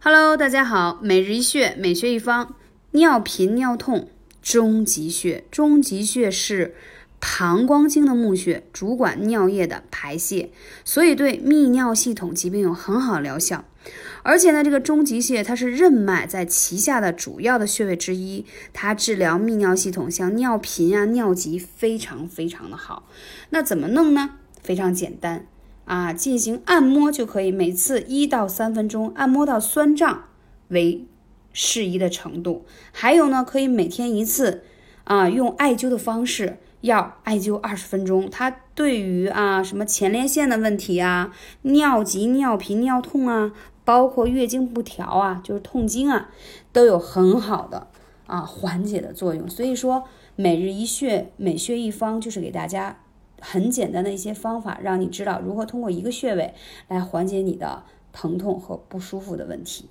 Hello，大家好，每日一穴，每穴一方。尿频尿痛，中极穴。中极穴是膀胱经的募穴，主管尿液的排泄，所以对泌尿系统疾病有很好疗效。而且呢，这个中极穴它是任脉在脐下的主要的穴位之一，它治疗泌尿系统，像尿频啊、尿急，非常非常的好。那怎么弄呢？非常简单啊，进行按摩就可以，每次一到三分钟，按摩到酸胀为适宜的程度。还有呢，可以每天一次啊，用艾灸的方式，要艾灸二十分钟。它对于啊什么前列腺的问题啊、尿急、尿频、尿痛啊，包括月经不调啊，就是痛经啊，都有很好的啊缓解的作用。所以说，每日一穴，每穴一方，就是给大家。很简单的一些方法，让你知道如何通过一个穴位来缓解你的疼痛和不舒服的问题。